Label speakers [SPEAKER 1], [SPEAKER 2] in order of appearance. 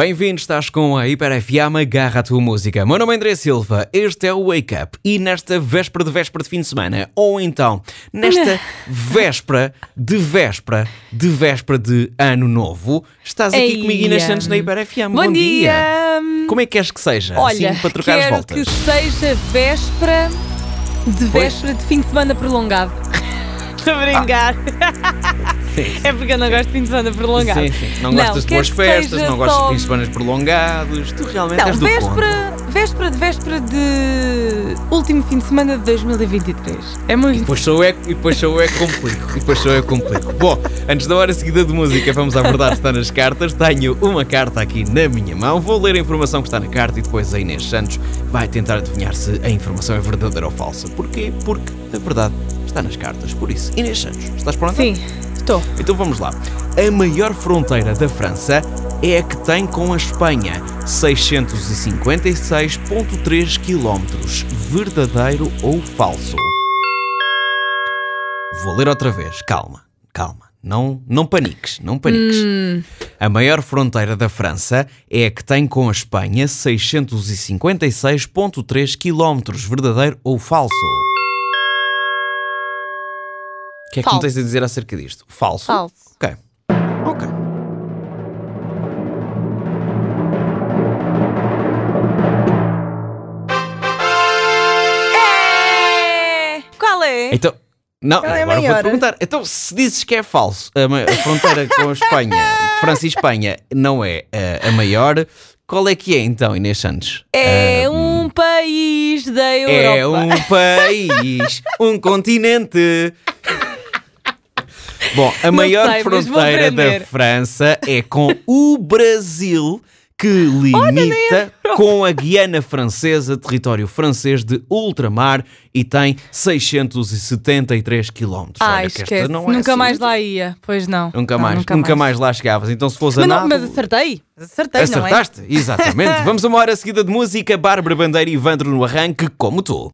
[SPEAKER 1] Bem-vindo, estás com a Hiper FM, agarra a tua música. Meu nome é André Silva, este é o Wake Up e nesta véspera de véspera de fim de semana, ou então nesta véspera de véspera de véspera de ano novo, estás aqui
[SPEAKER 2] Eia.
[SPEAKER 1] comigo Inês Santos na Hiper FM.
[SPEAKER 2] Bom, dia!
[SPEAKER 1] Como é que queres que seja?
[SPEAKER 2] Olha,
[SPEAKER 1] assim, para trocar as
[SPEAKER 2] quero
[SPEAKER 1] voltas.
[SPEAKER 2] que seja véspera de
[SPEAKER 1] Pois.
[SPEAKER 2] véspera de fim de semana prolongado. Estou a brincar.
[SPEAKER 1] Sim.
[SPEAKER 2] É porque eu não gosto de fim de semana prolongado.
[SPEAKER 1] Sim, sim. Não
[SPEAKER 2] Não,
[SPEAKER 1] gostas de boas festas, não gostas
[SPEAKER 2] só-
[SPEAKER 1] de fins de semana prolongados, tu realmente
[SPEAKER 2] Não,
[SPEAKER 1] és do contra.
[SPEAKER 2] véspera, véspera de véspera de último fim de semana de 2023. É muito.
[SPEAKER 1] Depois sou eu, e depois sou eu complico. E depois sou eu complico. Bom, antes da hora seguida de música, vamos à verdade está nas cartas. Tenho uma carta aqui na minha mão. Vou ler a informação que está na carta e depois a Inês Santos vai tentar adivinhar se a informação é verdadeira ou falsa. Porquê? Porque a verdade está nas cartas. Por isso, Inês Santos, estás pronta?
[SPEAKER 2] Sim, estou.
[SPEAKER 1] Então vamos lá. A maior fronteira da França é a que tem com a Espanha, 656,3 km. Verdadeiro ou falso? Vou ler outra vez. Calma, calma. Não, não paniques, não paniques. A maior fronteira da França é a que tem com a Espanha, 656,3 km. Verdadeiro ou falso? O que é que me
[SPEAKER 2] Falso.
[SPEAKER 1] tens a dizer acerca disto? Falso?
[SPEAKER 2] Falso.
[SPEAKER 1] Ok. Ok.
[SPEAKER 2] É! Qual é?
[SPEAKER 1] Então. Não,
[SPEAKER 2] é
[SPEAKER 1] agora vou-te
[SPEAKER 2] maior?
[SPEAKER 1] perguntar. Então, se dizes que é falso, a, ma- a fronteira com a Espanha, França e Espanha, não é eh, a maior, qual é que é então, Inês Santos?
[SPEAKER 2] É
[SPEAKER 1] Ah,
[SPEAKER 2] um país da Europa.
[SPEAKER 1] É um país, um continente. Bom, a maior
[SPEAKER 2] sei,
[SPEAKER 1] fronteira da. França é com o Brasil, que limita com a Guiana Francesa, território francês de ultramar, e tem 673 km.
[SPEAKER 2] Ai,
[SPEAKER 1] Olha que esta
[SPEAKER 2] esquece.
[SPEAKER 1] é
[SPEAKER 2] nunca
[SPEAKER 1] assim
[SPEAKER 2] mais lá ia. Pois não.
[SPEAKER 1] Nunca
[SPEAKER 2] Não,
[SPEAKER 1] mais, nunca, mais. lá chegavas. Então, se fosse a
[SPEAKER 2] Mas,
[SPEAKER 1] nado-
[SPEAKER 2] mas acertei. Acertei, não é?
[SPEAKER 1] Acertaste? Exatamente. Vamos a uma hora seguida de música. Bárbara Bandeira e Ivandro no arranque, como tu.